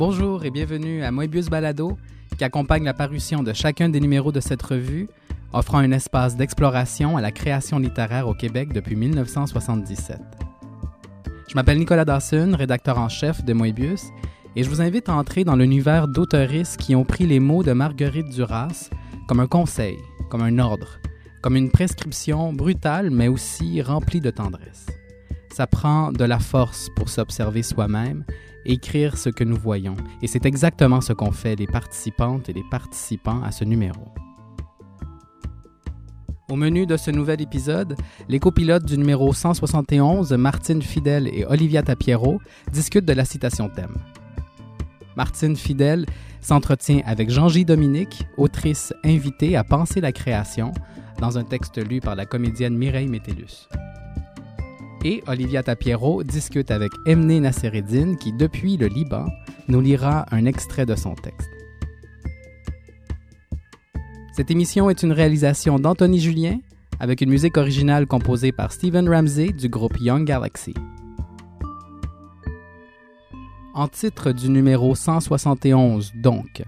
Bonjour et bienvenue à Moebius Balado, qui accompagne la parution de chacun des numéros de cette revue, offrant un espace d'exploration à la création littéraire au Québec depuis 1977. Je m'appelle Nicolas Dawson, rédacteur en chef de Moebius, et je vous invite à entrer dans l'univers d'auteuristes qui ont pris les mots de Marguerite Duras comme un conseil, comme un ordre, comme une prescription brutale mais aussi remplie de tendresse. Ça prend de la force pour s'observer soi-même écrire ce que nous voyons. Et c'est exactement ce qu'ont fait les participantes et les participants à ce numéro. Au menu de ce nouvel épisode, les copilotes du numéro 171, Martine Fidel et Olivia Tapiero, discutent de la citation thème. Martine Fidel s'entretient avec Jean-Gy Dominique, autrice invitée à penser la création, dans un texte lu par la comédienne Mireille Métellus et Olivia Tapiero discute avec Emne Nassereddine qui, depuis le Liban, nous lira un extrait de son texte. Cette émission est une réalisation d'Anthony Julien avec une musique originale composée par Stephen Ramsey du groupe Young Galaxy. En titre du numéro 171, donc,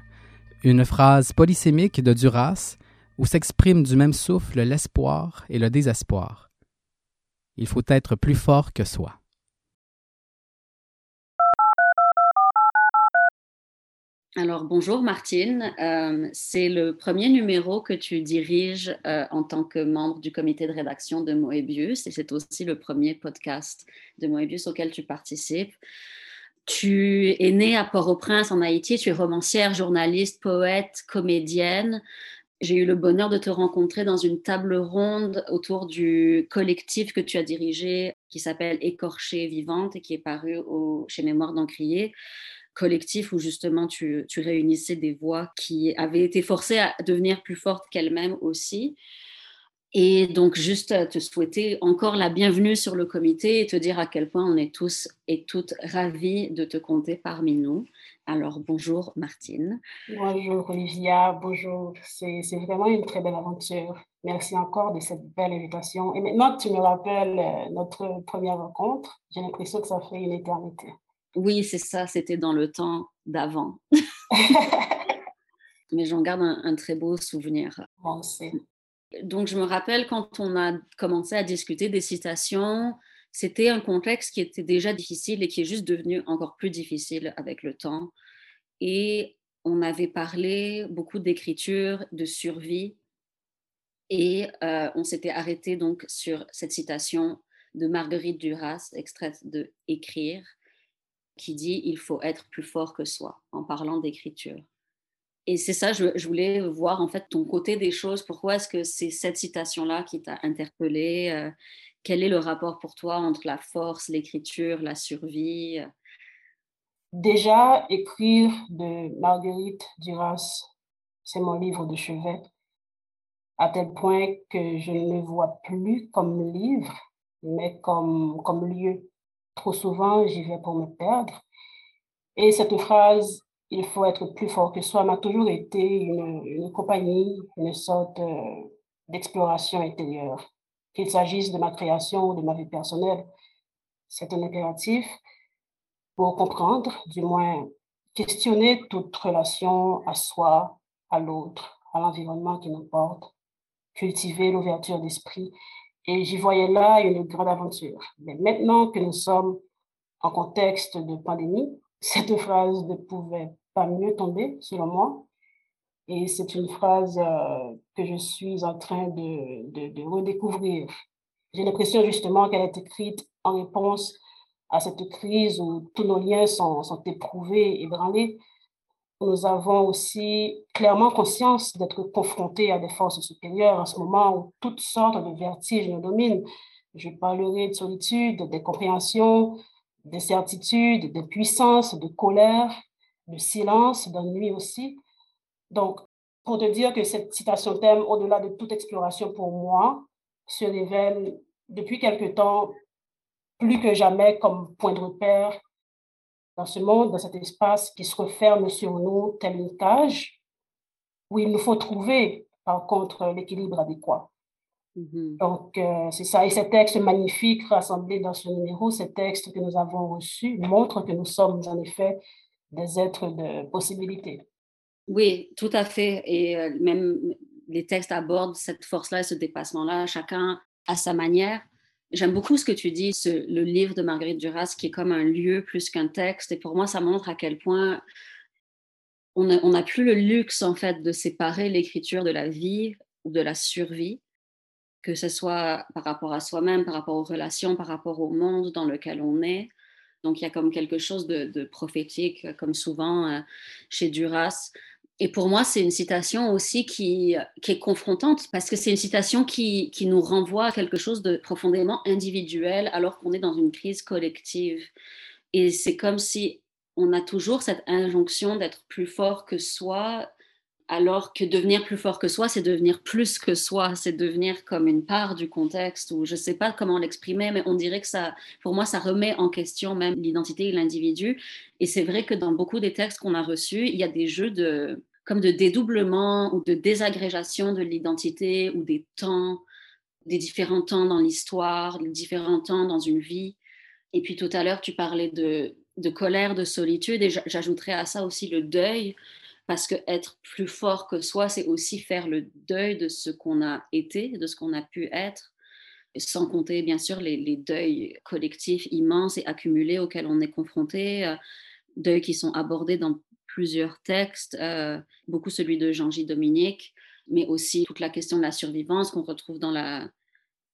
une phrase polysémique de Duras où s'expriment du même souffle l'espoir et le désespoir il faut être plus fort que soi. Alors bonjour Martine, euh, c'est le premier numéro que tu diriges euh, en tant que membre du comité de rédaction de Moebius et c'est aussi le premier podcast de Moebius auquel tu participes. Tu es née à Port-au-Prince en Haïti, tu es romancière, journaliste, poète, comédienne j'ai eu le bonheur de te rencontrer dans une table ronde autour du collectif que tu as dirigé qui s'appelle Écorchée vivante et qui est paru au, chez Mémoire d'Encrier collectif où justement tu, tu, réunissais des voix qui avaient été forcées à devenir plus fortes qu'elles-mêmes aussi. Et donc juste te souhaiter encore la bienvenue sur le comité et te dire à quel point on est tous et toutes ravis de te compter parmi nous. Alors, bonjour Martine. Bonjour Olivia, bonjour. C'est vraiment une très belle aventure. Merci encore de cette belle invitation. Et maintenant que tu me rappelles euh, notre première rencontre, j'ai l'impression que ça fait une éternité. Oui, c'est ça, c'était dans le temps d'avant. Mais j'en garde un, très beau souvenir. Bon, Donc, je me rappelle quand on a commencé à discuter des citations, c'était un contexte qui était déjà difficile et qui est juste devenu encore plus difficile avec le temps. Et on avait parlé beaucoup d'écriture, de survie, et euh, on s'était arrêté donc sur cette citation de Marguerite Duras, extraite de Écrire, qui dit Il faut être plus fort que soi, en parlant d'écriture. Et c'est ça, je, voulais voir en fait ton côté des choses. Pourquoi est-ce que c'est cette citation-là qui t'a interpellée euh, quel est le rapport pour toi entre la force, l'écriture, la survie? Déjà, écrire de Marguerite Duras, c'est mon livre de chevet, à tel point que je ne le vois plus comme livre, mais comme, comme lieu. Trop souvent, j'y vais pour me perdre. Et cette phrase, il faut être plus fort que soi, m'a toujours été une, compagnie, une sorte euh, d'exploration intérieure qu'il s'agisse de ma création ou de ma vie personnelle. C'est un impératif pour comprendre, du moins questionner toute relation à soi, à l'autre, à l'environnement qui nous porte, cultiver l'ouverture d'esprit. Et j'y voyais là une grande aventure. Mais maintenant que nous sommes en contexte de pandémie, cette phrase ne pouvait pas mieux tomber, selon moi. Et c'est une phrase euh, que je suis en train de, de, redécouvrir. J'ai l'impression justement qu'elle est écrite en réponse à cette crise où tous nos liens sont, sont éprouvés, ébranlés. Nous avons aussi clairement conscience d'être confrontés à des forces supérieures en ce moment où toutes sortes de vertiges nous dominent. Je parlerai de solitude, d'incompréhension, d'incertitude, de puissance, de colère, de silence, d'ennui aussi. Donc, pour te dire que cette citation thème, au-delà de toute exploration pour moi, se révèle depuis quelque temps plus que jamais comme point de repère dans ce monde, dans cet espace qui se referme sur nous tel une cage, où il nous faut trouver, par contre, l'équilibre adéquat. Mm-hmm. Donc, euh, c'est ça. Et ces textes magnifiques rassemblés dans ce numéro, ces textes que nous avons reçus, montrent que nous sommes en effet des êtres de possibilité. Oui, tout à fait. Et euh, même les textes abordent cette force-là et ce dépassement-là, chacun à sa manière. J'aime beaucoup ce que tu dis, le livre de Marguerite Duras, qui est comme un lieu plus qu'un texte. Et pour moi, ça montre à quel point on n'a plus le luxe, en fait, de séparer l'écriture de la vie ou de la survie, que ce soit par rapport à soi-même, par rapport aux relations, par rapport au monde dans lequel on est. Donc, il y a comme quelque chose de, prophétique, comme souvent euh, chez Duras. Et pour moi, c'est une citation aussi qui, qui est confrontante parce que c'est une citation qui, qui, nous renvoie à quelque chose de profondément individuel alors qu'on est dans une crise collective. Et c'est comme si on a toujours cette injonction d'être plus fort que soi, alors que devenir plus fort que soi, c'est devenir plus que soi, c'est devenir comme une part du contexte, ou je ne sais pas comment l'exprimer, mais on dirait que ça, pour moi, ça remet en question même l'identité et l'individu. Et c'est vrai que dans beaucoup des textes qu'on a reçus, il y a des jeux de, comme de dédoublement ou de désagrégation de l'identité ou des temps, des différents temps dans l'histoire, des différents temps dans une vie. Et puis tout à l'heure, tu parlais de, de colère, de solitude, et j'ajouterais à ça aussi le deuil, parce que être plus fort que soi, c'est aussi faire le deuil de ce qu'on a été, de ce qu'on a pu être, sans compter bien sûr les, deuils collectifs immenses et accumulés auxquels on est confronté, euh, deuils qui sont abordés dans plusieurs textes, euh, beaucoup celui de Jean-J. Dominique, mais aussi toute la question de la survivance qu'on retrouve dans la,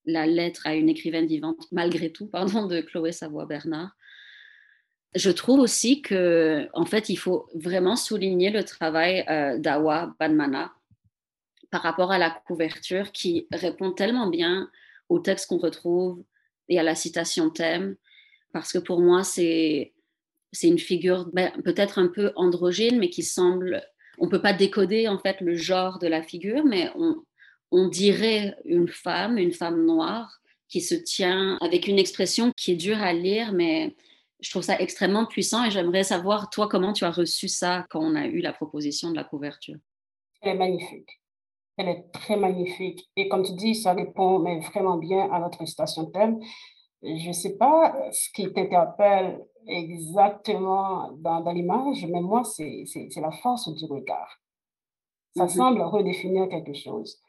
la lettre à une écrivaine vivante, malgré tout, pardon, de Chloé Savoie-Bernard. Je trouve aussi que, en fait, il faut vraiment souligner le travail euh, d'Awa Banmana par rapport à la couverture qui répond tellement bien au texte qu'on retrouve et à la citation thème, parce que pour moi, c'est c'est une figure ben, peut-être un peu androgyne, mais qui semble, on ne peut pas décoder en fait le genre de la figure, mais on, on dirait une femme, une femme noire, qui se tient avec une expression qui est dure à lire, mais je trouve ça extrêmement puissant et j'aimerais savoir, toi, comment tu as reçu ça quand on a eu la proposition de la couverture? Elle est magnifique. Elle est très magnifique. Et comme tu dis, ça répond mais vraiment bien à notre station thème. Je ne sais pas ce qui t'interpelle exactement dans, dans l'image, mais moi, c'est la force du regard. Ça mm-hmm. semble redéfinir quelque chose.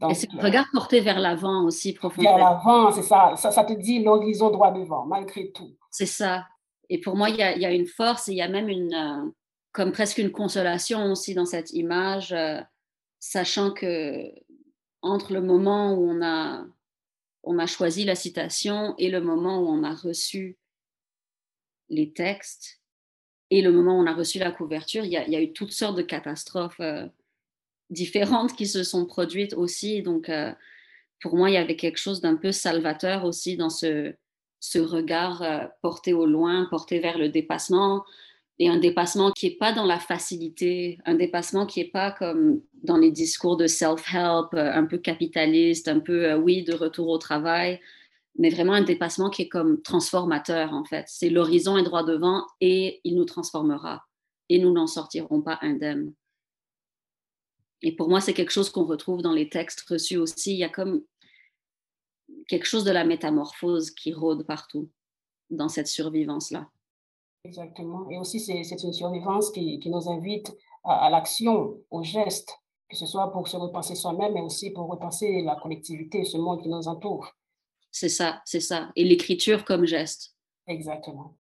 Mm-hmm. Et c'est le regard porté vers l'avant aussi, profondément. Vers l'avant, c'est ça. ça. ça. te dit l'horizon droit devant, malgré tout. C'est ça. Et pour moi, il y a, y a, une force et il y a même une, euh, comme presque une consolation aussi dans cette image, euh, sachant que entre le moment où on a on a choisi la citation et le moment où on a reçu les textes et le moment où on a reçu la couverture, il y a, eu toutes sortes de catastrophes euh, différentes qui se sont produites aussi. Donc, euh, pour moi, il y avait quelque chose d'un peu salvateur aussi dans ce, regard euh, porté au loin, porté vers le dépassement, et un dépassement qui n'est pas dans la facilité, un dépassement qui n'est pas comme dans les discours de self-help, euh, un peu capitaliste, un peu, oui, de retour au travail, mais vraiment un dépassement qui est comme transformateur, en fait. C'est l'horizon est droit devant et il nous transformera et nous n'en sortirons pas indemnes. Et pour moi, c'est quelque chose qu'on retrouve dans les textes reçus aussi. Il y a comme quelque chose de la métamorphose qui rôde partout dans cette survivance-là. Exactement. Et aussi, c'est une survivance qui, qui nous invite à, l'action, au geste, que ce soit pour se repenser soi-même, mais aussi pour repenser la collectivité, ce monde qui nous entoure. C'est ça, c'est ça. Et l'écriture comme geste. Exactement.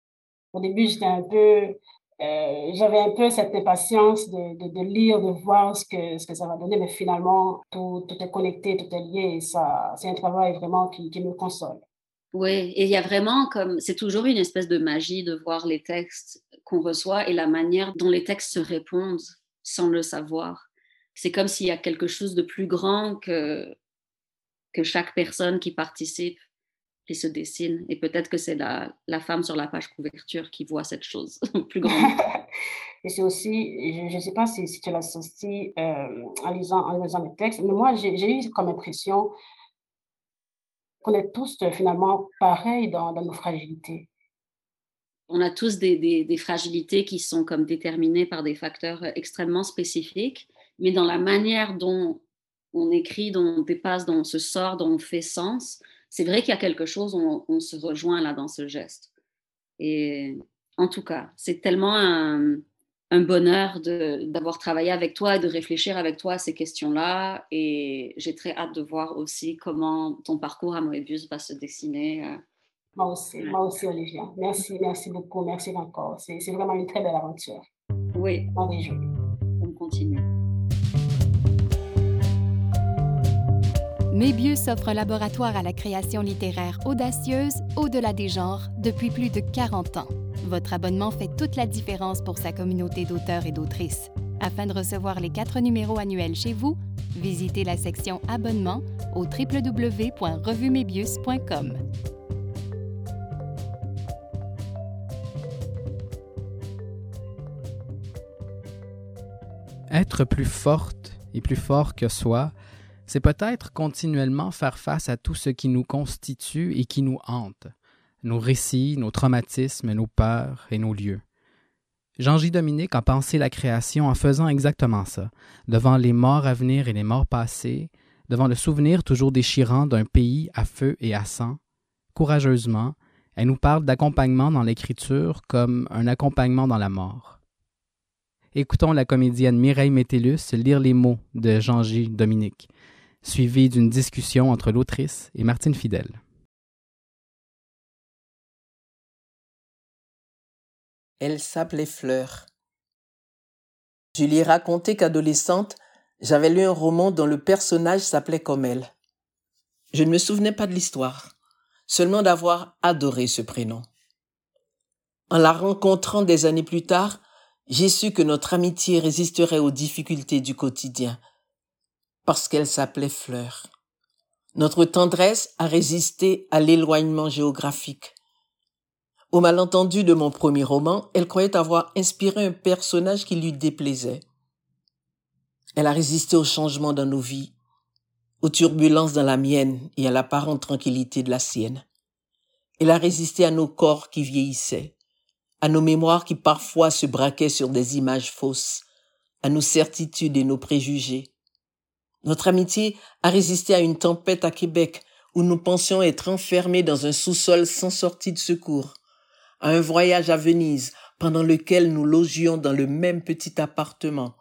Au début, j'étais un peu, euh, j'avais un peu cette impatience de, lire, de voir ce que, ça va donner, mais finalement, tout, est connecté, tout est lié, et c'est un travail vraiment qui, me console. Oui, et il y a vraiment comme, c'est toujours une espèce de magie de voir les textes qu'on reçoit et la manière dont les textes se répondent sans le savoir. C'est comme s'il y a quelque chose de plus grand que chaque personne qui participe, qui se dessine. Et peut-être que c'est la, la, femme sur la page couverture qui voit cette chose plus grande. et c'est aussi, je ne sais pas si, si tu l'as senti euh, en, lisant, en lisant les textes, mais moi, j'ai eu comme impression qu'on est tous euh, finalement pareils dans, nos fragilités. On a tous des, fragilités qui sont comme déterminées par des facteurs euh, extrêmement spécifiques, mais dans la manière dont on écrit, dont on dépasse, dont on se sort, dont on fait sens, c'est vrai qu'il y a quelque chose, on, on se rejoint là dans ce geste. Et en tout cas. C'est tellement un, un bonheur d'avoir travaillé avec toi et de réfléchir avec toi à ces questions-là. Et j'ai très hâte de voir aussi comment ton parcours à Moebius va se dessiner. Euh. Moi aussi, moi aussi, Olivia. Merci, merci beaucoup, merci encore. C'est vraiment une très belle aventure. Oui. On réjouit. Mébius offre un laboratoire à la création littéraire audacieuse au-delà des genres depuis plus de 40 ans. Votre abonnement fait toute la différence pour sa communauté d'auteurs et d'autrices. Afin de recevoir les quatre numéros annuels chez vous, visitez la section Abonnement au www.revumebius.com. Être plus forte et plus fort que soi, c'est peut-être continuellement faire face à tout ce qui nous constitue et qui nous hante, nos récits, nos traumatismes, nos peurs et nos lieux. Jean-J. Dominique a pensé la création en faisant exactement ça, devant les morts à venir et les morts passées, devant le souvenir toujours déchirant d'un pays à feu et à sang. Courageusement, elle nous parle d'accompagnement dans l'écriture comme un accompagnement dans la mort. Écoutons la comédienne Mireille Métellus lire les mots de Jean-J. Dominique, suivi d'une discussion entre l'autrice et Martine Fidèle. Elle s'appelait Fleur. Je lui ai raconté qu'adolescente, j'avais lu un roman dont le personnage s'appelait comme elle. Je ne me souvenais pas de l'histoire, seulement d'avoir adoré ce prénom. En la rencontrant des années plus tard, j'ai su que notre amitié résisterait aux difficultés du quotidien, parce qu'elle s'appelait Fleur. Notre tendresse a résisté à l'éloignement géographique. Au malentendu de mon premier roman, elle croyait avoir inspiré un personnage qui lui déplaisait. Elle a résisté au changement dans nos vies, aux turbulences dans la mienne et à l'apparente tranquillité de la sienne. Elle a résisté à nos corps qui vieillissaient, à nos mémoires qui parfois se braquaient sur des images fausses, à nos certitudes et nos préjugés, notre amitié a résisté à une tempête à Québec où nous pensions être enfermés dans un sous-sol sans sortie de secours, à un voyage à Venise pendant lequel nous logions dans le même petit appartement,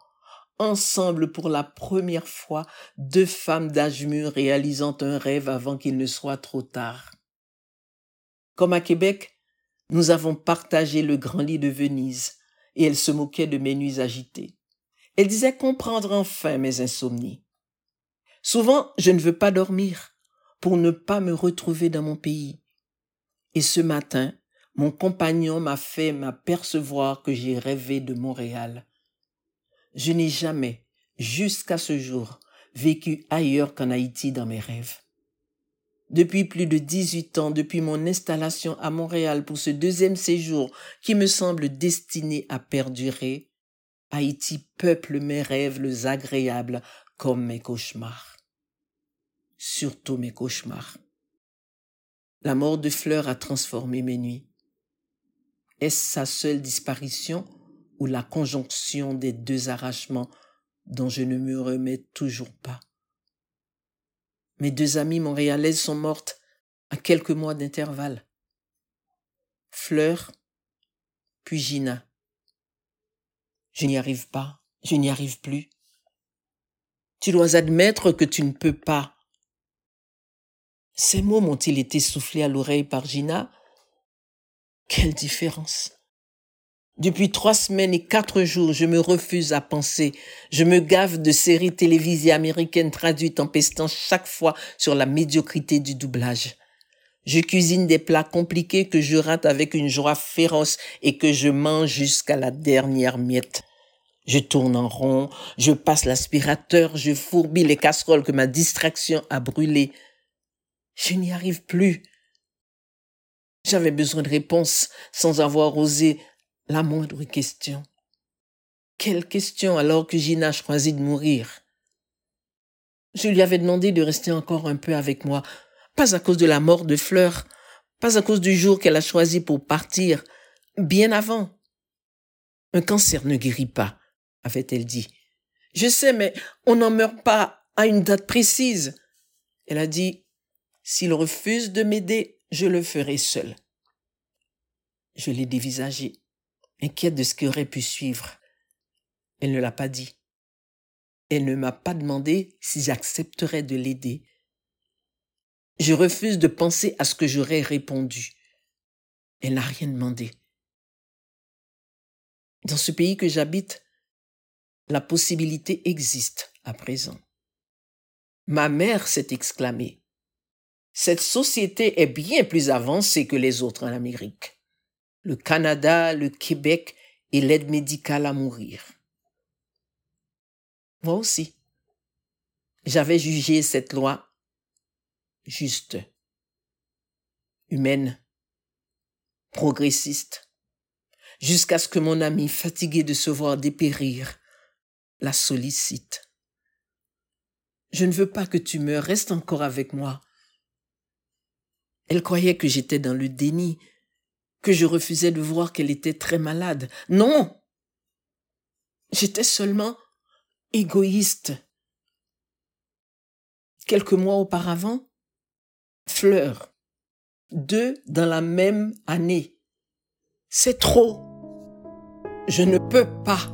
ensemble pour la première fois, deux femmes d'âge mûr réalisant un rêve avant qu'il ne soit trop tard. Comme à Québec, nous avons partagé le grand lit de Venise, et elle se moquait de mes nuits agitées. Elle disait comprendre enfin mes insomnies. Souvent, je ne veux pas dormir pour ne pas me retrouver dans mon pays. Et ce matin, mon compagnon m'a fait m'apercevoir que j'ai rêvé de Montréal. Je n'ai jamais, jusqu'à ce jour, vécu ailleurs qu'en Haïti dans mes rêves. Depuis plus de dix-huit ans, depuis mon installation à Montréal pour ce deuxième séjour qui me semble destiné à perdurer, Haïti peuple mes rêves agréables comme mes cauchemars surtout mes cauchemars. La mort de Fleur a transformé mes nuits. Est-ce sa seule disparition ou la conjonction des deux arrachements dont je ne me remets toujours pas? Mes deux amies montréalaises sont mortes à quelques mois d'intervalle. Fleur, puis Gina. Je n'y arrive pas, je n'y arrive plus. Tu dois admettre que tu ne peux pas ces mots m'ont-ils été soufflés à l'oreille par Gina? Quelle différence Depuis trois semaines et quatre jours, je me refuse à penser. Je me gave de séries télévisées américaines traduites en pestant chaque fois sur la médiocrité du doublage. Je cuisine des plats compliqués que je rate avec une joie féroce et que je mange jusqu'à la dernière miette. Je tourne en rond, je passe l'aspirateur, je fourbis les casseroles que ma distraction a brûlées. Je n'y arrive plus. J'avais besoin de réponses sans avoir osé la moindre question. Quelle question alors que Gina choisit de mourir? Je lui avais demandé de rester encore un peu avec moi, pas à cause de la mort de Fleur, pas à cause du jour qu'elle a choisi pour partir, bien avant. Un cancer ne guérit pas, avait-elle dit. Je sais, mais on n'en meurt pas à une date précise. Elle a dit, s'il refuse de m'aider, je le ferai seul. Je l'ai dévisagé. inquiète de ce qui aurait pu suivre. Elle ne l'a pas dit. Elle ne m'a pas demandé si j'accepterais de l'aider. Je refuse de penser à ce que j'aurais répondu. Elle n'a rien demandé. Dans ce pays que j'habite, la possibilité existe à présent. Ma mère s'est exclamée. Cette société est bien plus avancée que les autres en Amérique. Le Canada, le Québec et l'aide médicale à mourir. Moi aussi. J'avais jugé cette loi juste, humaine, progressiste, jusqu'à ce que mon ami, fatigué de se voir dépérir, la sollicite. Je ne veux pas que tu meurs, reste encore avec moi. Elle croyait que j'étais dans le déni, que je refusais de voir qu'elle était très malade. Non. J'étais seulement égoïste. Quelques mois auparavant, Fleur, deux dans la même année. C'est trop. Je ne peux pas.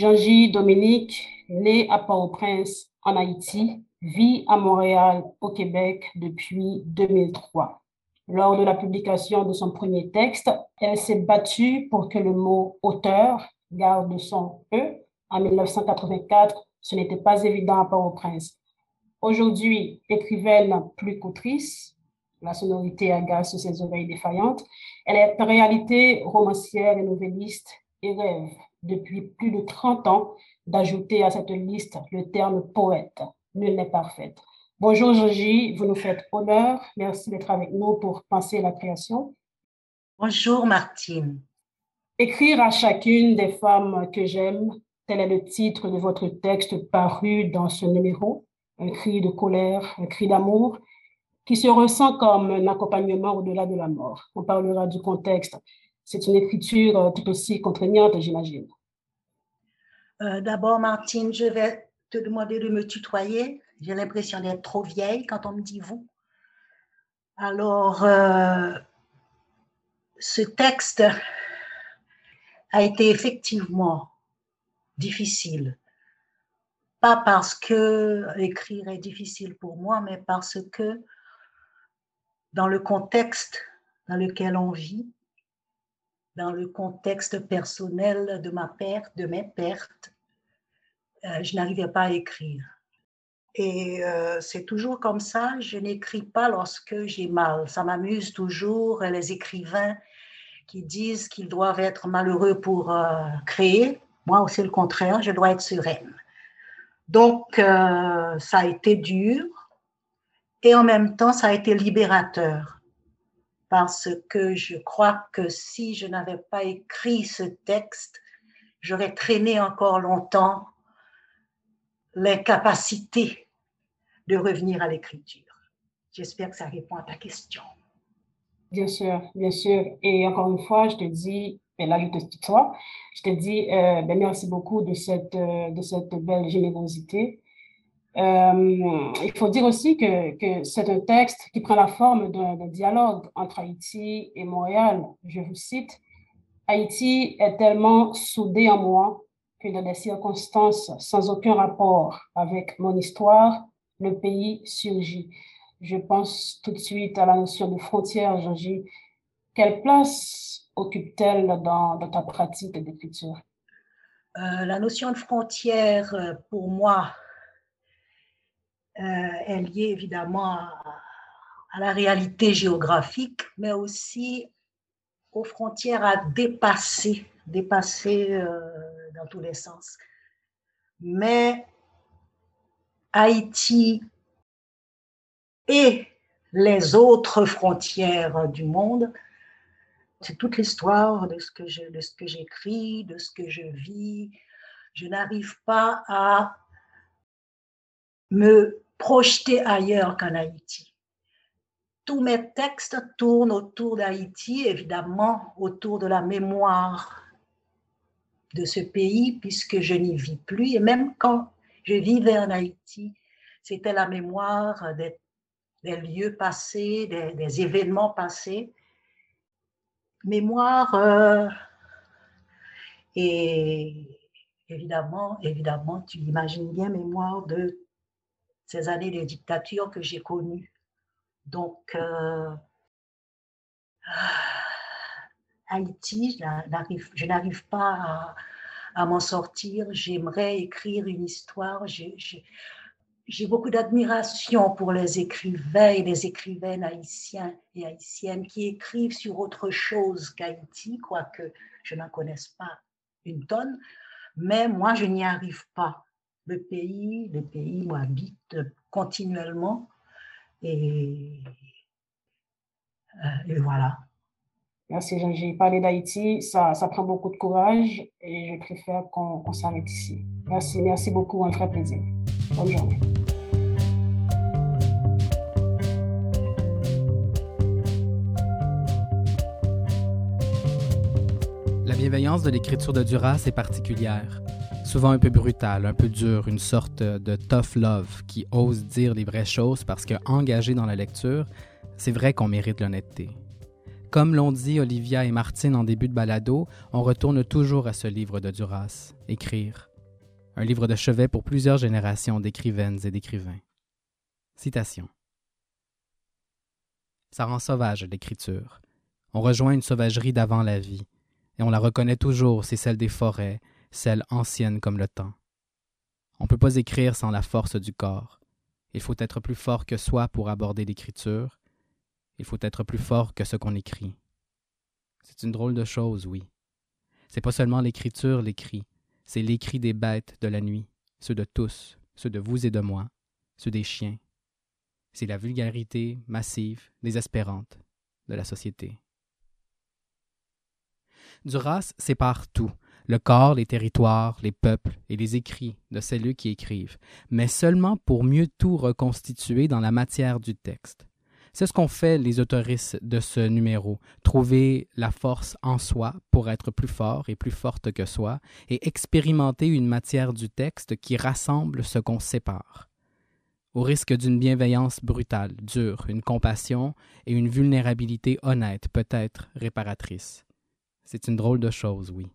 Jean-J. Dominique, né à Port-au-Prince, en Haïti, vit à Montréal, au Québec, depuis 2003. Lors de la publication de son premier texte, elle s'est battue pour que le mot auteur garde son E. En 1984, ce n'était pas évident à Port-au-Prince. Aujourd'hui, écrivaine plus qu'autrice, la sonorité agace ses oreilles défaillantes, elle est en réalité romancière et novelliste et rêve depuis plus de 30 ans d'ajouter à cette liste le terme poète. Nul n'est parfait. Bonjour Georgie, vous nous faites honneur. Merci d'être avec nous pour penser la création. Bonjour Martine. Écrire à chacune des femmes que j'aime, tel est le titre de votre texte paru dans ce numéro. Un cri de colère, un cri d'amour qui se ressent comme un accompagnement au-delà de la mort. On parlera du contexte c'est une écriture euh, tout aussi contraignante, j'imagine. Euh, d'abord, Martine, je vais te demander de me tutoyer. J'ai l'impression d'être trop vieille quand on me dit vous. Alors, euh, ce texte a été effectivement difficile. Pas parce que écrire est difficile pour moi, mais parce que dans le contexte dans lequel on vit, dans le contexte personnel de ma perte, de mes pertes, euh, je n'arrivais pas à écrire. Et euh, c'est toujours comme ça, je n'écris pas lorsque j'ai mal. Ça m'amuse toujours les écrivains qui disent qu'ils doivent être malheureux pour euh, créer. Moi, c'est le contraire, je dois être sereine. Donc, ça a été dur et en même temps, ça a été libérateur parce que je crois que si je n'avais pas écrit ce texte, j'aurais traîné encore longtemps l'incapacité de revenir à l'écriture. J'espère que ça répond à ta question. Bien sûr, bien sûr. Et encore une fois, je te dis, et là je te tutoie, je te dis euh, ben, merci beaucoup de cette, euh, de cette belle générosité. Euh, il faut dire aussi que, c'est un texte qui prend la forme d'un dialogue entre Haïti et Montréal. Je vous cite, Haïti est tellement soudé en moi que dans des circonstances sans aucun rapport avec mon histoire, le pays surgit. Je pense tout de suite à la notion de frontière, Georgie. Quelle place occupe-t-elle dans, ta pratique d'écriture? Euh, La notion de frontière, euh, pour moi, est liée évidemment à, la réalité géographique, mais aussi aux frontières à dépasser, dépasser euh, dans tous les sens. Mais Haïti et les autres frontières du monde, c'est toute l'histoire de ce que j'écris, de ce que je vis. Je n'arrive pas à me projeter ailleurs qu'en Haïti. Tous mes textes tournent autour d'Haïti, évidemment, autour de la mémoire de ce pays puisque je n'y vis plus. Et même quand je vivais en Haïti, c'était la mémoire des, lieux passés, des, événements passés. Mémoire euh, et évidemment, évidemment, tu imagines bien mémoire de ces années de dictature que j'ai connues. Donc, euh, Haïti, je n'arrive pas à, m'en sortir. J'aimerais écrire une histoire. J'ai beaucoup d'admiration pour les écrivains et les écrivaines haïtiens et haïtiennes qui écrivent sur autre chose qu'Haïti, quoique je n'en connaisse pas une tonne. Mais moi, je n'y arrive pas. Le pays, le pays m'habite continuellement. Et, euh, et voilà. Merci, J'ai parlé d'Haïti, ça, ça prend beaucoup de courage et je préfère qu'on s'arrête ici. Merci, merci beaucoup, un vrai plaisir. Bonne journée. La bienveillance de l'écriture de Duras est particulière. Souvent un peu brutale, un peu dure, une sorte de tough love qui ose dire les vraies choses parce qu'engagé dans la lecture, c'est vrai qu'on mérite l'honnêteté. Comme l'ont dit Olivia et Martine en début de balado, on retourne toujours à ce livre de Duras, Écrire. Un livre de chevet pour plusieurs générations d'écrivaines et d'écrivains. Citation. Ça rend sauvage l'écriture. On rejoint une sauvagerie d'avant la vie, et on la reconnaît toujours, c'est celle des forêts, celle ancienne comme le temps. On ne peut pas écrire sans la force du corps. Il faut être plus fort que soi pour aborder l'écriture, il faut être plus fort que ce qu'on écrit. C'est une drôle de chose, oui. C'est pas seulement l'écriture l'écrit, c'est l'écrit des bêtes de la nuit, ceux de tous, ceux de vous et de moi, ceux des chiens. C'est la vulgarité massive, désespérante de la société. Duras sépare tout, le corps, les territoires, les peuples et les écrits de celles qui écrivent, mais seulement pour mieux tout reconstituer dans la matière du texte. C'est ce qu'ont fait les autoristes de ce numéro, trouver la force en soi pour être plus fort et plus forte que soi, et expérimenter une matière du texte qui rassemble ce qu'on sépare. Au risque d'une bienveillance brutale, dure, une compassion et une vulnérabilité honnête, peut-être réparatrice. C'est une drôle de chose, oui.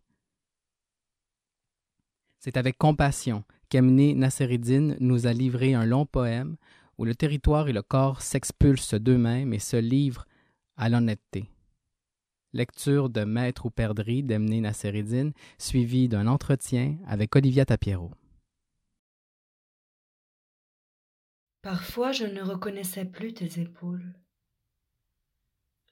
C'est avec compassion qu'Emné Nasseridine nous a livré un long poème où le territoire et le corps s'expulsent d'eux-mêmes et se livrent à l'honnêteté. Lecture de Maître ou perdrix d'Emné Nasseridine, suivie d'un entretien avec Olivia Tapiero. Parfois je ne reconnaissais plus tes épaules.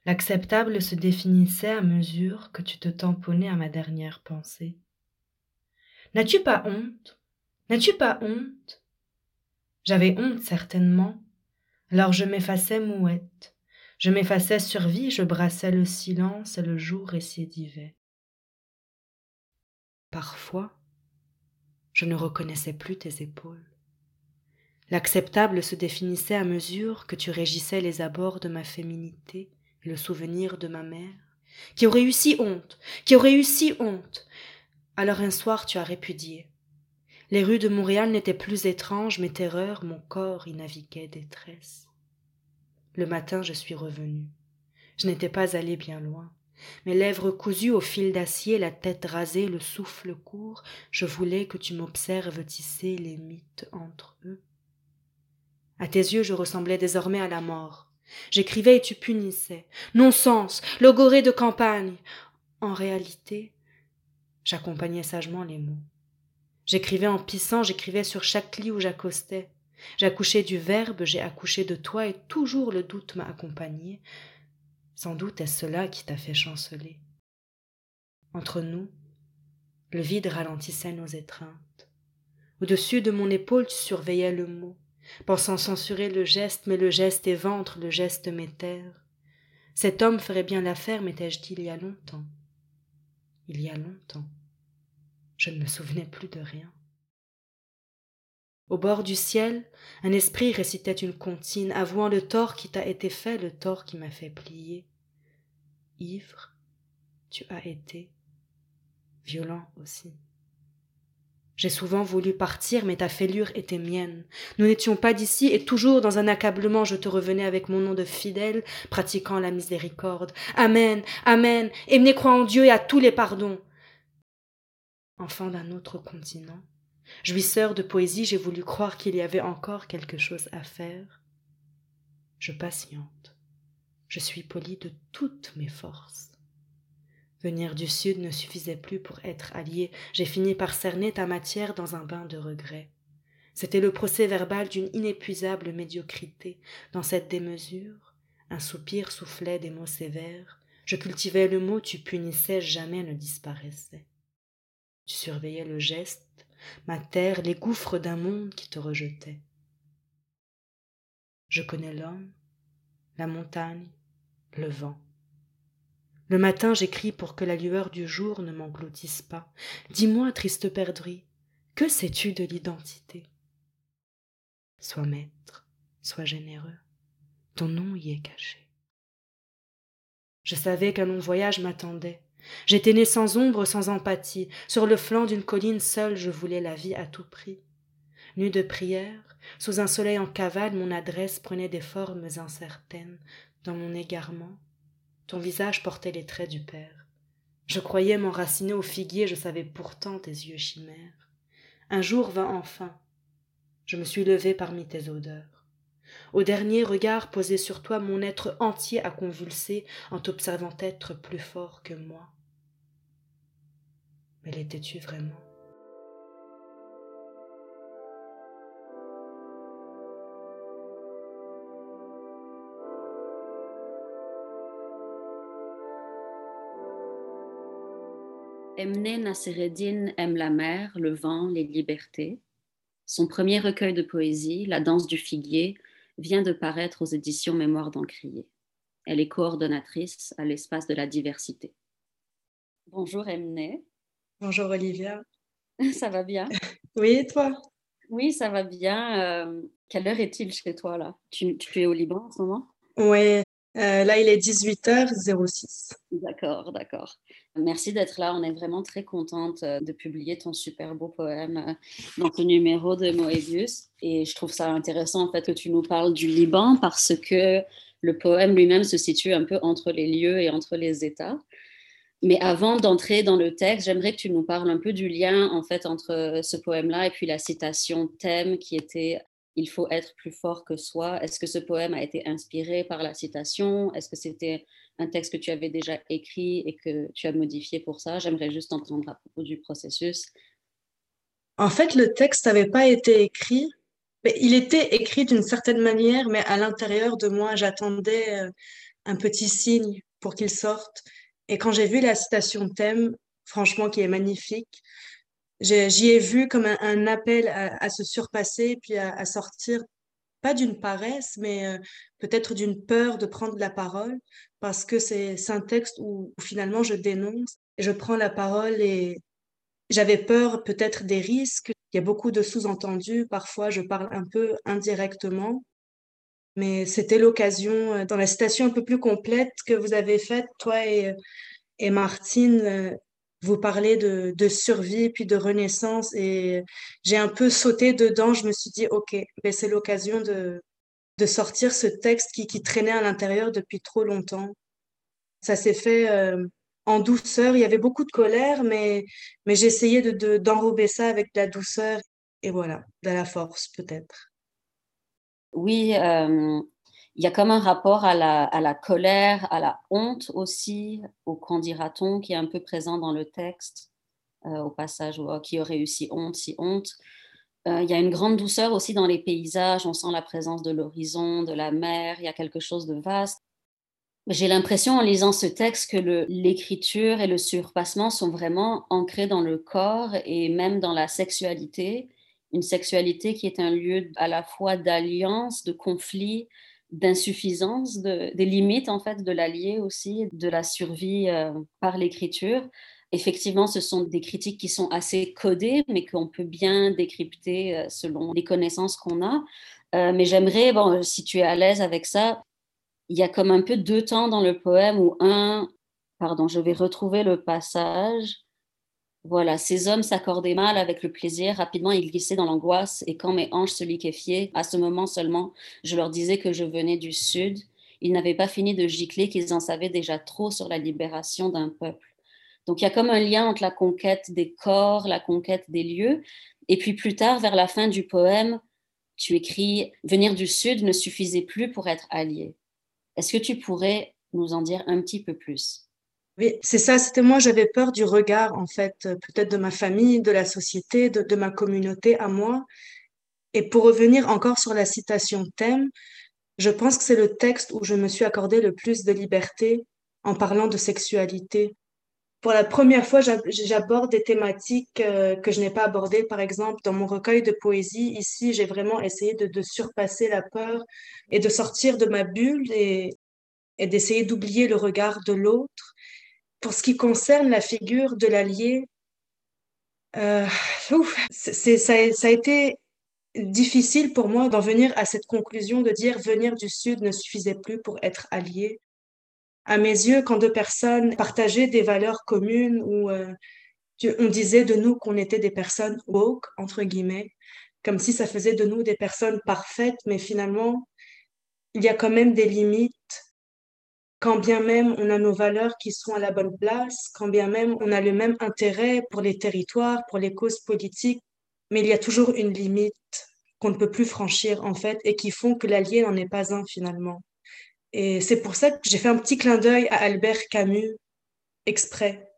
L'acceptable se définissait à mesure que tu te tamponnais à ma dernière pensée. N'as-tu pas honte? N'as-tu pas honte? J'avais honte certainement. Alors je m'effaçais mouette. Je m'effaçais survie, je brassais le silence et le jour récidivait. Parfois, je ne reconnaissais plus tes épaules. L'acceptable se définissait à mesure que tu régissais les abords de ma féminité et le souvenir de ma mère, qui aurait eu si honte, qui aurait eu si honte. Alors un soir tu as répudié. Les rues de Montréal n'étaient plus étranges, mes terreurs, mon corps y naviguait détresse. Le matin, je suis revenu. Je n'étais pas allé bien loin. Mes lèvres cousues au fil d'acier, la tête rasée, le souffle court, je voulais que tu m'observes tisser les mythes entre eux. À tes yeux, je ressemblais désormais à la mort. J'écrivais et tu punissais. Non-sens, logoré de campagne. En réalité, j'accompagnais sagement les mots. J'écrivais en pissant, j'écrivais sur chaque lit où j'accostais. J'accouchais du verbe, j'ai accouché de toi, et toujours le doute m'a accompagné. Sans doute est-ce cela qui t'a fait chanceler. Entre nous, le vide ralentissait nos étreintes. Au-dessus de mon épaule, tu surveillais le mot, pensant censurer le geste, mais le geste est ventre, le geste m'éterre. Cet homme ferait bien l'affaire, m'étais-je dit il y a longtemps. Il y a longtemps. Je ne me souvenais plus de rien. Au bord du ciel, un esprit récitait une comptine, avouant le tort qui t'a été fait, le tort qui m'a fait plier. Ivre, tu as été. violent aussi. J'ai souvent voulu partir, mais ta fêlure était mienne. Nous n'étions pas d'ici, et toujours dans un accablement, je te revenais avec mon nom de fidèle, pratiquant la miséricorde. Amen, Amen, et croire en Dieu et à tous les pardons. Enfant d'un autre continent, jouisseur de poésie, j'ai voulu croire qu'il y avait encore quelque chose à faire. Je patiente. Je suis poli de toutes mes forces. Venir du sud ne suffisait plus pour être allié. J'ai fini par cerner ta matière dans un bain de regrets. C'était le procès verbal d'une inépuisable médiocrité. Dans cette démesure, un soupir soufflait des mots sévères. Je cultivais le mot, tu punissais, jamais ne disparaissait. Tu surveillais le geste, ma terre, les gouffres d'un monde qui te rejetait. Je connais l'homme, la montagne, le vent. Le matin, j'écris pour que la lueur du jour ne m'engloutisse pas. Dis-moi, triste perdrix, que sais-tu de l'identité? Sois maître, sois généreux, ton nom y est caché. Je savais qu'un long voyage m'attendait. J'étais né sans ombre, sans empathie. Sur le flanc d'une colline seule, je voulais la vie à tout prix. Nu de prière, sous un soleil en cavale, mon adresse prenait des formes incertaines. Dans mon égarement, ton visage portait les traits du père. Je croyais m'enraciner au figuier, je savais pourtant tes yeux chimères. Un jour vint enfin. Je me suis levé parmi tes odeurs. Au dernier regard posé sur toi, mon être entier a convulsé en t'observant être plus fort que moi. Mais l'étais-tu vraiment? Emne Nassereddin aime la mer, le vent, les libertés. Son premier recueil de poésie, La danse du figuier, vient de paraître aux éditions Mémoire d'Encrier. Elle est coordonnatrice à l'espace de la diversité. Bonjour Emne. Bonjour Olivia. Ça va bien? Oui, et toi? Oui, ça va bien. Euh, quelle heure est-il chez toi là? Tu, tu, es au Liban en ce moment? Oui, euh, là, il est 18h06. D'accord, d'accord. Merci d'être là. On est vraiment très contente euh, de publier ton super beau poème euh, dans ton numéro de Moebius. Et je trouve ça intéressant en fait que tu nous parles du Liban parce que le poème lui-même se situe un peu entre les lieux et entre les États. Mais avant d'entrer dans le texte, j'aimerais que tu nous parles un peu du lien en fait entre ce poème-là et puis la citation thème qui était il faut être plus fort que soi. Est-ce que ce poème a été inspiré par la citation? Est-ce que c'était un texte que tu avais déjà écrit et que tu as modifié pour ça? J'aimerais juste entendre à propos du processus. En fait, le texte n'avait pas été écrit. Mais il était écrit d'une certaine manière, mais à l'intérieur de moi, j'attendais euh, un petit signe pour qu'il sorte. Et quand j'ai vu la citation thème, franchement, qui est magnifique, j'y ai vu comme un, appel à, se surpasser, puis à, sortir, pas d'une paresse, mais euh, peut-être d'une peur de prendre la parole, parce que c'est un texte où, finalement je dénonce, je prends la parole et j'avais peur peut-être des risques. Il y a beaucoup de sous-entendus, parfois je parle un peu indirectement, mais c'était l'occasion, euh, dans la citation un peu plus complète que vous avez faite, toi et, et Martine, euh, vous parlez de, survie puis de renaissance et j'ai un peu sauté dedans. Je me suis dit, OK, ben c'est l'occasion de, de sortir ce texte qui, traînait à l'intérieur depuis trop longtemps. Ça s'est fait euh, en douceur. Il y avait beaucoup de colère, mais, mais de, d'enrober ça avec de la douceur et voilà, de la force peut-être. Oui, euh, il y a comme un rapport à la, colère, à la honte aussi, au qu'en dira-t-on, qui est un peu présent dans le texte, euh, au passage oh, qui aurait eu si honte, si honte. Euh, il y a une grande douceur aussi dans les paysages, on sent la présence de l'horizon, de la mer, il y a quelque chose de vaste. J'ai l'impression en lisant ce texte que l'écriture et le surpassement sont vraiment ancrés dans le corps et même dans la sexualité, une sexualité qui est un lieu à la fois d'alliance, de conflit, d'insuffisance, de, des limites en fait de l'allié aussi, de la survie euh, par l'écriture. Effectivement, ce sont des critiques qui sont assez codées, mais qu'on peut bien décrypter euh, selon les connaissances qu'on a. Euh, mais j'aimerais, bon, si tu es à l'aise avec ça, il y a comme un peu deux temps dans le poème où un, pardon, je vais retrouver le passage. Voilà, ces hommes s'accordaient mal avec le plaisir, rapidement ils glissaient dans l'angoisse, et quand mes hanches se liquéfiaient, à ce moment seulement, je leur disais que je venais du Sud. Ils n'avaient pas fini de gicler qu'ils en savaient déjà trop sur la libération d'un peuple. Donc il y a comme un lien entre la conquête des corps, la conquête des lieux, et puis plus tard, vers la fin du poème, tu écris Venir du Sud ne suffisait plus pour être allié. Est-ce que tu pourrais nous en dire un petit peu plus? Oui, c'est ça, c'était moi, j'avais peur du regard, en fait, euh, peut-être de ma famille, de la société, de, ma communauté à moi. Et pour revenir encore sur la citation thème, je pense que c'est le texte où je me suis accordé le plus de liberté en parlant de sexualité. Pour la première fois, j'aborde des thématiques euh, que je n'ai pas abordées, par exemple, dans mon recueil de poésie. Ici, j'ai vraiment essayé de, surpasser la peur et de sortir de ma bulle et d'essayer d'oublier le regard de l'autre pour ce qui concerne la figure de l'allié, euh, ça, a été difficile pour moi d'en venir à cette conclusion de dire venir du Sud ne suffisait plus pour être allié. À mes yeux, quand deux personnes partageaient des valeurs communes ou euh, on disait de nous qu'on était des personnes woke, entre guillemets, comme si ça faisait de nous des personnes parfaites, mais finalement, il y a quand même des limites quand bien même on a nos valeurs qui sont à la bonne place, quand bien même on a le même intérêt pour les territoires, pour les causes politiques, mais il y a toujours une limite qu'on ne peut plus franchir en fait et qui font que l'allié n'en est pas un finalement. Et c'est pour ça que j'ai fait un petit clin d'œil à Albert Camus exprès.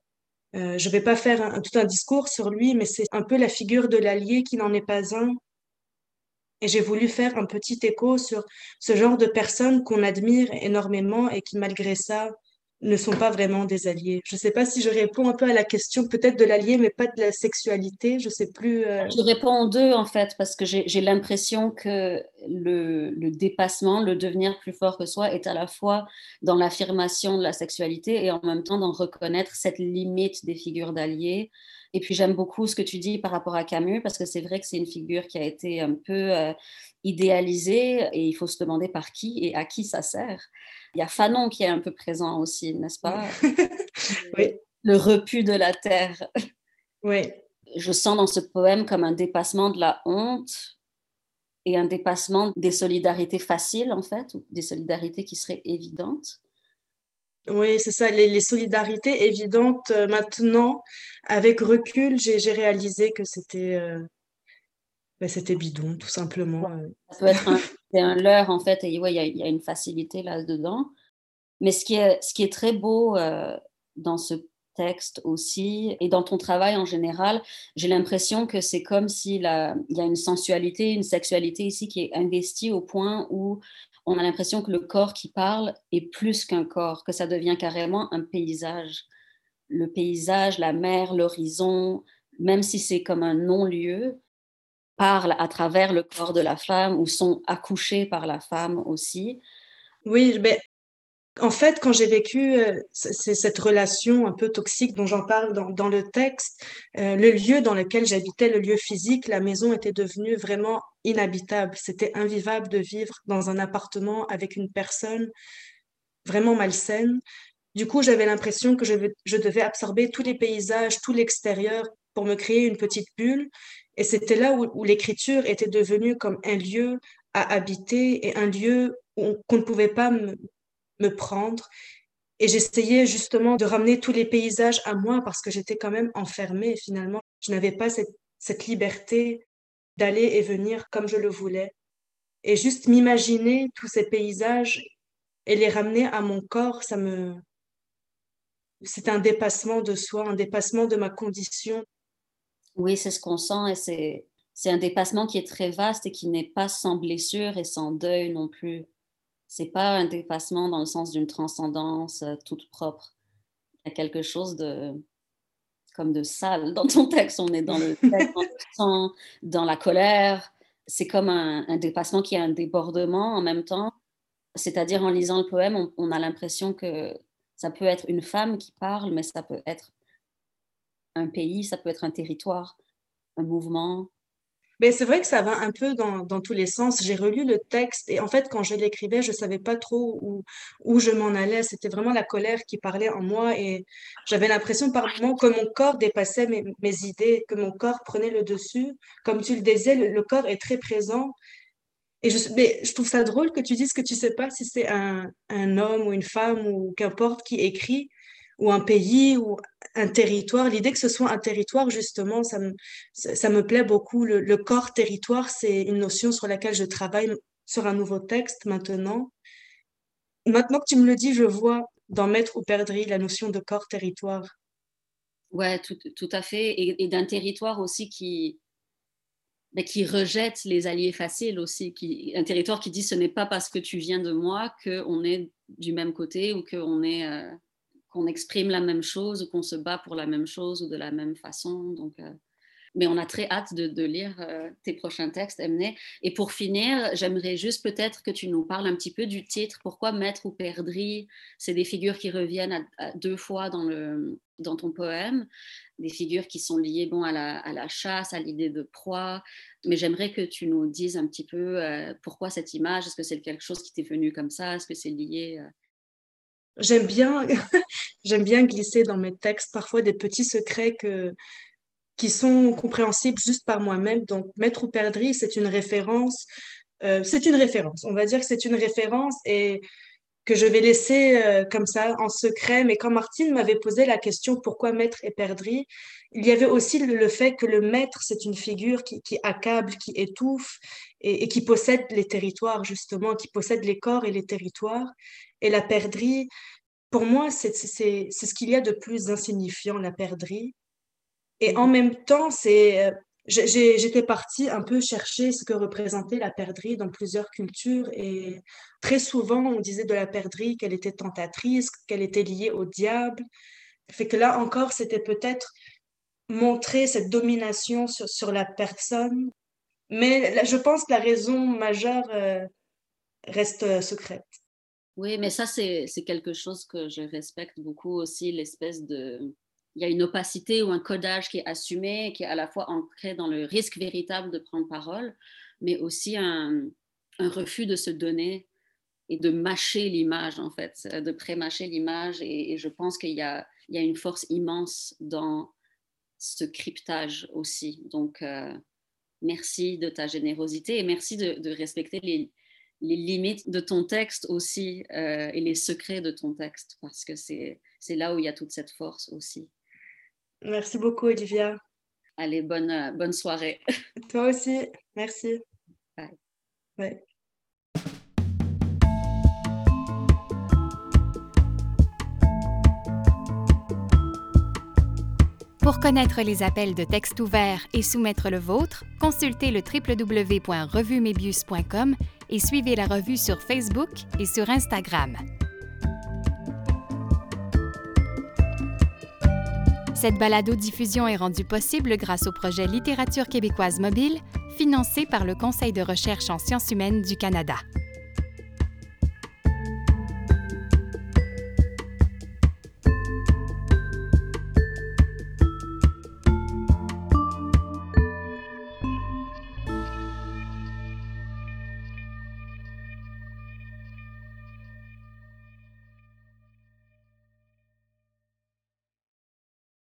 Euh, je ne vais pas faire tout un discours sur lui, mais c'est un peu la figure de l'allié qui n'en est pas un et j'ai voulu faire un petit écho sur ce genre de personnes qu'on admire énormément et qui, malgré ça, ne sont pas vraiment des alliés. Je ne sais pas si je réponds un peu à la question peut-être de l'allié, mais pas de la sexualité. Je sais plus. Euh. Je réponds en deux en fait, parce que j'ai l'impression que le, le, dépassement, le devenir plus fort que soi, est à la fois dans l'affirmation de la sexualité et en même temps dans reconnaître cette limite des figures d'alliés et puis j'aime beaucoup ce que tu dis par rapport à Camus, parce que c'est vrai que c'est une figure qui a été un peu euh, idéalisée, et il faut se demander par qui et à qui ça sert. Il y a Fanon qui est un peu présent aussi, n'est-ce pas? Oui. Le repu de la terre. Oui. Je sens dans ce poème comme un dépassement de la honte et un dépassement des solidarités faciles, en fait, ou des solidarités qui seraient évidentes. Oui, c'est ça, les, solidarités évidentes. Euh, maintenant, avec recul, j'ai réalisé que c'était euh, ben, c'était bidon, tout simplement. Euh. Ça peut être un, un leurre, en fait, et il y, a une facilité là-dedans. Mais ce qui est, ce qui est très beau dans ce texte aussi, et dans ton travail en général, j'ai l'impression que c'est comme s'il y a une sensualité, une sexualité ici qui est investie au point où on a l'impression que le corps qui parle est plus qu'un corps, que ça devient carrément un paysage. Le paysage, la mer, l'horizon, même si c'est comme un non-lieu, parlent à travers le corps de la femme ou sont accouchés par la femme aussi. Oui, mais en fait, quand j'ai vécu euh, cette relation un peu toxique dont j'en parle dans, le texte, euh, le lieu dans lequel j'habitais, le lieu physique, la maison était devenue vraiment inhabitable. C'était invivable de vivre dans un appartement avec une personne vraiment malsaine. Du coup, j'avais l'impression que je, devais absorber tous les paysages, tout l'extérieur pour me créer une petite bulle. Et c'était là où, où l'écriture était devenue comme un lieu à habiter et un lieu qu'on ne pouvait pas me, me prendre. Et j'essayais justement de ramener tous les paysages à moi parce que j'étais quand même enfermée finalement. Je n'avais pas cette, cette liberté d'aller et venir comme je le voulais. Et juste m'imaginer tous ces paysages et les ramener à mon corps, ça me... C'est un dépassement de soi, un dépassement de ma condition. Oui, c'est ce qu'on sent et c'est, c'est un dépassement qui est très vaste et qui n'est pas sans blessure et sans deuil non plus c'est pas un dépassement dans le sens d'une transcendance euh, toute propre. Il y a quelque chose de comme de sale dans ton texte. On est dans le dans, dans la colère. C'est comme un, dépassement qui est un débordement en même temps. C'est-à-dire en lisant le poème, on, a l'impression que ça peut être une femme qui parle, mais ça peut être un pays, ça peut être un territoire, un mouvement. Mais c'est vrai que ça va un peu dans, dans tous les sens. J'ai relu le texte et en fait, quand je l'écrivais, je savais pas trop où, où je m'en allais. C'était vraiment la colère qui parlait en moi et j'avais l'impression par moments que mon corps dépassait mes, mes idées, que mon corps prenait le dessus. Comme tu le disais, le, corps est très présent. Et je, mais je trouve ça drôle que tu dises que tu sais pas si c'est un, un homme ou une femme ou qu'importe qui écrit ou un pays ou un territoire. L'idée que ce soit un territoire, justement, ça me, ça me plaît beaucoup. Le, le corps territoire, c'est une notion sur laquelle je travaille sur un nouveau texte maintenant. Maintenant que tu me le dis, je vois dans Maître ou Perdri la notion de corps territoire. Ouais, tout, tout à fait. Et, d'un territoire aussi qui, mais qui rejette les alliés faciles aussi. Qui, un territoire qui dit ce n'est pas parce que tu viens de moi qu'on est du même côté ou qu'on est. Euh, qu'on exprime la même chose ou qu'on se bat pour la même chose ou de la même façon. Donc, euh, mais on a très hâte de, lire euh, tes prochains textes, Emne. Et pour finir, j'aimerais juste peut-être que tu nous parles un petit peu du titre. Pourquoi Maître ou Perdri C'est des figures qui reviennent deux fois dans, le, dans ton poème, des figures qui sont liées bon, à, la, à la chasse, à l'idée de proie. Mais j'aimerais que tu nous dises un petit peu euh, pourquoi cette image? Est-ce que c'est quelque chose qui t'est venu comme ça? Est-ce que c'est lié J'aime bien, j'aime bien glisser dans mes textes parfois des petits secrets qui sont compréhensibles juste par moi-même. Donc, Maître ou Perdri, c'est une référence. Euh, c'est une référence. On va dire que c'est une référence et que je vais laisser euh, comme ça en secret. Mais quand Martine m'avait posé la question pourquoi Maître et Perdri, il y avait aussi le, fait que le maître, c'est une figure qui, accable, qui étouffe et, qui possède les territoires, justement, qui possède les corps et les territoires. Et la perdrix, pour moi, c'est ce qu'il y a de plus insignifiant, la perdrix. Et en même temps, c'est j'étais partie un peu chercher ce que représentait la perdrix dans plusieurs cultures et très souvent on disait de la perdrix qu'elle était tentatrice, qu'elle était liée au diable. Fait que là encore, c'était peut-être montrer cette domination sur, sur, la personne. Mais là, je pense que la raison majeure euh, reste euh, secrète. Oui, mais ça, c'est quelque chose que je respecte beaucoup aussi, l'espèce de... Il y a une opacité ou un codage qui est assumé, qui est à la fois ancré dans le risque véritable de prendre parole, mais aussi un, un refus de se donner et de mâcher l'image, en fait, de pré-mâcher l'image. Et, et, je pense qu'il y, y a, une force immense dans ce cryptage aussi. Donc, euh, merci de ta générosité et merci de, de respecter les, les limites de ton texte aussi euh, et les secrets de ton texte, parce que c'est là où il y a toute cette force aussi. Merci beaucoup, Olivia. Allez, bonne, euh, bonne soirée. Toi aussi, merci. Bye. Bye. Pour connaître les appels de texte ouverts et soumettre le vôtre, consultez le www.revuemebius.com et suivez la revue sur Facebook et sur Instagram. Cette balado-diffusion est rendue possible grâce au projet Littérature québécoise mobile, financé par le Conseil de recherche en sciences humaines du Canada.